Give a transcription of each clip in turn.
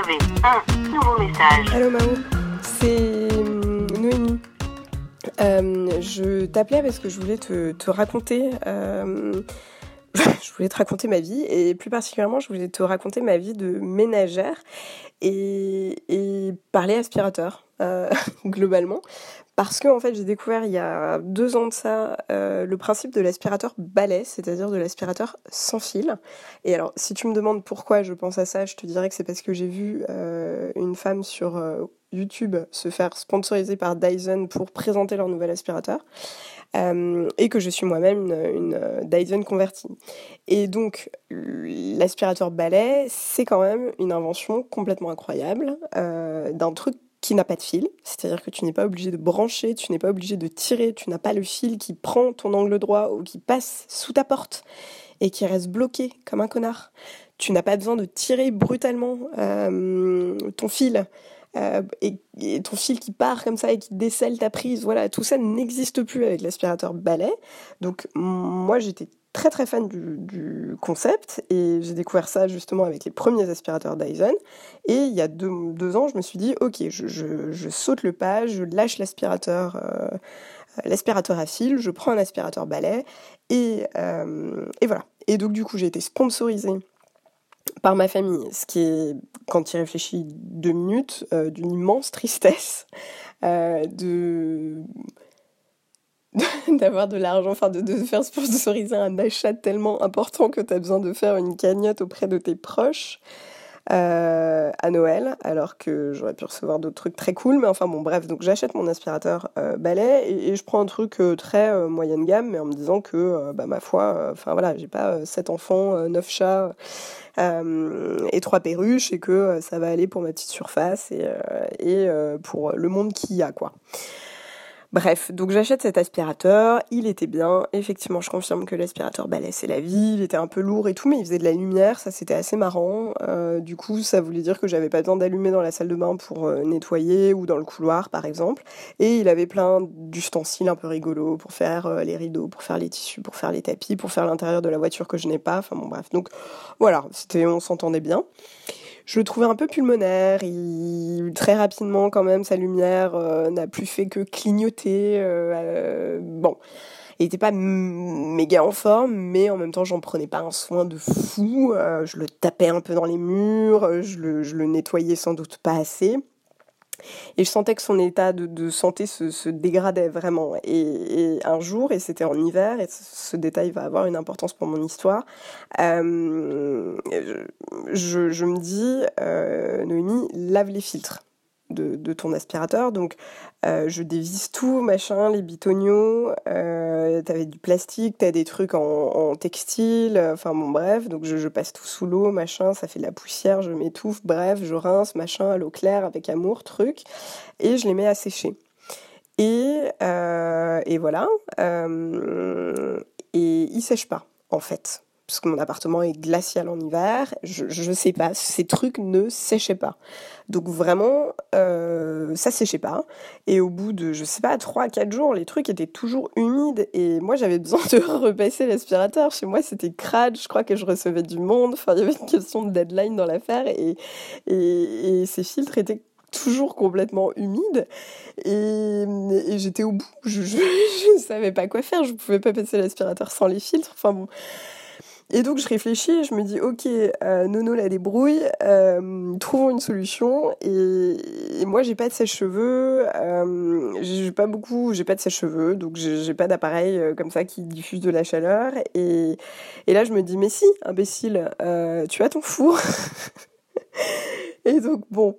avez un nouveau message. Allô Mao, c'est hum, Noémie. Euh, je t'appelais parce que je voulais te, te raconter. euh, je voulais te raconter ma vie et plus particulièrement, je voulais te raconter ma vie de ménagère et parler aspirateur euh, globalement. Parce que en fait, j'ai découvert il y a deux ans de ça euh, le principe de l'aspirateur balai, c'est-à-dire de l'aspirateur sans fil. Et alors, si tu me demandes pourquoi je pense à ça, je te dirais que c'est parce que j'ai vu euh, une femme sur YouTube se faire sponsoriser par Dyson pour présenter leur nouvel aspirateur. Et que je suis moi-même une, Dyson convertie. Et donc, l'aspirateur balai, c'est quand même une invention complètement incroyable d'un truc n'a pas de fil, c'est-à-dire que tu n'es pas obligé de brancher, tu n'es pas obligé de tirer, tu n'as pas le fil qui prend ton angle droit ou qui passe sous ta porte et qui reste bloqué comme un connard. Tu n'as pas besoin de tirer brutalement euh, ton fil euh, et, ton fil qui part comme ça et qui décèle ta prise. Voilà, tout ça n'existe plus avec l'aspirateur balai. Donc moi j'étais très très fan du, concept et j'ai découvert ça justement avec les premiers aspirateurs Dyson. Et il y a deux, ans, je me suis dit, ok, je saute le pas, je lâche l'aspirateur, euh, l'aspirateur à fil, je prends un aspirateur balai et, euh, et voilà. Et donc du coup, j'ai été sponsorisée par ma famille, ce qui est, quand tu y réfléchis deux minutes, euh, d'une immense tristesse euh, de d'avoir de l'argent, enfin de, de faire sponsoriser un achat tellement important que tu as besoin de faire une cagnotte auprès de tes proches euh, à Noël, alors que j'aurais pu recevoir d'autres trucs très cool, mais enfin bon bref, donc j'achète mon aspirateur euh, balai et, je prends un truc euh, très moyenne gamme, mais en me disant que, bah ma foi, enfin voilà, j'ai pas sept enfants, euh, neuf chats et trois perruches et que ça va aller pour ma petite surface et, et pour le monde qu'il y a quoi. Bref, donc j'achète cet aspirateur, il était bien, effectivement je confirme que l'aspirateur balai c'est la vie, il était un peu lourd et tout, mais il faisait de la lumière, ça c'était assez marrant, Euh, du coup ça voulait dire que j'avais pas besoin d'allumer dans la salle de bain pour euh, nettoyer ou dans le couloir par exemple, et il avait plein d'ustensiles un peu rigolos pour faire euh, les rideaux, pour faire les tissus, pour faire les tapis, pour faire l'intérieur de la voiture que je n'ai pas, enfin bon bref, donc voilà, c'était, on s'entendait bien. Je le trouvais un peu pulmonaire, il, très rapidement quand même sa lumière euh, n'a plus fait que clignoter. euh, euh, bon, il était pas méga en forme, mais en même temps j'en prenais pas un soin de fou. je le tapais un peu dans les murs, je le nettoyais sans doute pas assez. Et je sentais que son état de, santé se, dégradait vraiment. Et, un jour, et c'était en hiver, et ce, détail va avoir une importance pour mon histoire, euh, je, je me dis, euh, Noémie, lave les filtres de, ton aspirateur. Donc, euh, je dévisse tout, machin, les bitoniaux. Euh, t'avais du plastique, t'as des trucs en, textile. euh, Enfin, bon, bref. Donc, je, passe tout sous l'eau, machin. Ça fait de la poussière, je m'étouffe. Bref, je rince, machin, à l'eau claire, avec amour, truc. Et je les mets à sécher. Et, et voilà. Et ils sèchent pas, en fait. Parce que mon appartement est glacial en hiver. Je, je sais pas, ces trucs ne séchaient pas. Donc vraiment, euh, ça séchait pas. Et au bout de, je sais pas, 3 4 jours, les trucs étaient toujours humides. Et moi, j'avais besoin de repasser l'aspirateur. Chez moi, c'était crade. Je crois que je recevais du monde. Enfin, il y avait une question de deadline dans l'affaire. Et, et, ces filtres étaient toujours complètement humides. Et, j'étais au bout. Je ne savais pas quoi faire. Je pouvais pas passer l'aspirateur sans les filtres. Enfin bon. Et donc je réfléchis et je me dis ok euh, Nono la débrouille, euh, trouvons une solution. Et, moi j'ai pas de sèche-cheveux, euh, j'ai pas beaucoup, j'ai pas de sèche-cheveux donc j'ai pas d'appareil comme ça qui diffuse de la chaleur. Et, là je me dis mais si imbécile tu as ton four. Et donc bon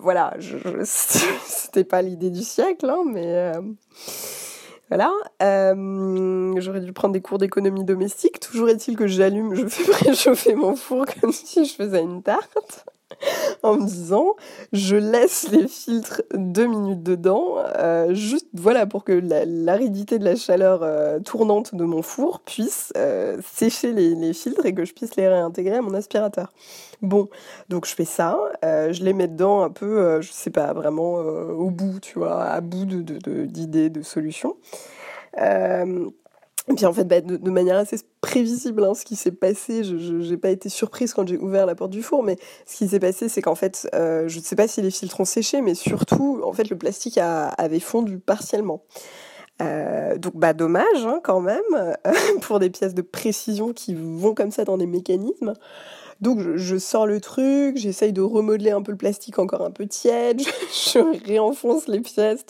voilà c'était pas l'idée du siècle hein, mais voilà, euh, j'aurais dû prendre des cours d'économie domestique. Toujours est-il que j'allume, je fais préchauffer mon four comme si je faisais une tarte, en me disant, je laisse les filtres deux minutes dedans, euh, juste voilà pour que la- l'aridité de la chaleur euh, tournante de mon four puisse euh, sécher les, filtres et que je puisse les réintégrer à mon aspirateur. Bon, donc je fais ça, je les mets dedans un peu, je sais pas, vraiment au bout, tu vois, à bout d'idées, de, solutions. Et puis en fait, bah, de, manière assez prévisible, hein, ce qui s'est passé, je n'ai pas été surprise quand j'ai ouvert la porte du four, mais ce qui s'est passé, c'est qu'en fait, euh, je ne sais pas si les filtres ont séché, mais surtout, en fait, le plastique avait fondu partiellement. Euh, donc bah dommage hein, quand même pour des pièces de précision qui vont comme ça dans des mécanismes. Donc je, sors le truc, j'essaye de remodeler un peu le plastique encore un peu tiède, je, réenfonce les pièces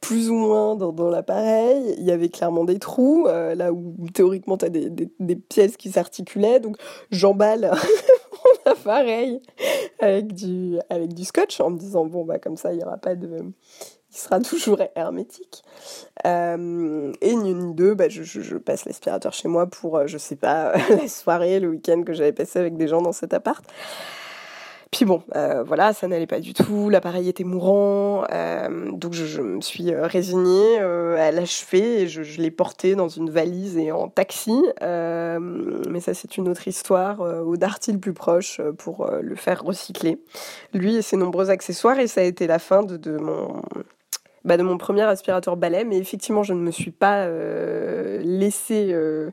plus ou moins dans, l'appareil. Il y avait clairement des trous, euh, là où théoriquement tu as des, des, pièces qui s'articulaient. Donc j'emballe mon appareil avec du, avec du scotch en me disant bon bah comme ça il n'y aura pas de sera toujours hermétique. Euh, et ni une ni deux, bah, je, passe l'aspirateur chez moi pour, euh, je sais pas, la soirée, le week-end que j'avais passé avec des gens dans cet appart. Puis bon, euh, voilà, ça n'allait pas du tout, l'appareil était mourant, donc je, me suis résignée à l'achever et je, l'ai porté dans une valise et en taxi. mais ça, c'est une autre histoire, au Darty le plus proche pour le faire recycler. Lui et ses nombreux accessoires, et ça a été la fin de mon bah, de mon premier aspirateur balai, mais effectivement, je ne me suis pas euh, laissé euh,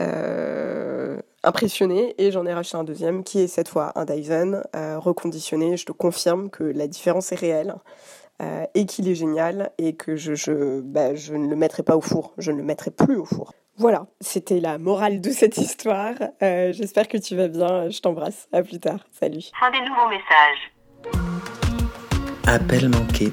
euh, impressionner et j'en ai racheté un deuxième qui est cette fois un Dyson reconditionné. Je te confirme que la différence est réelle. et qu'il est génial et que je, je, bah, je ne le mettrai pas au four, je ne le mettrai plus au four. Voilà, c'était la morale de cette histoire. J'espère que tu vas bien, je t'embrasse, à plus tard, salut. Fin des nouveaux messages. Appel manqué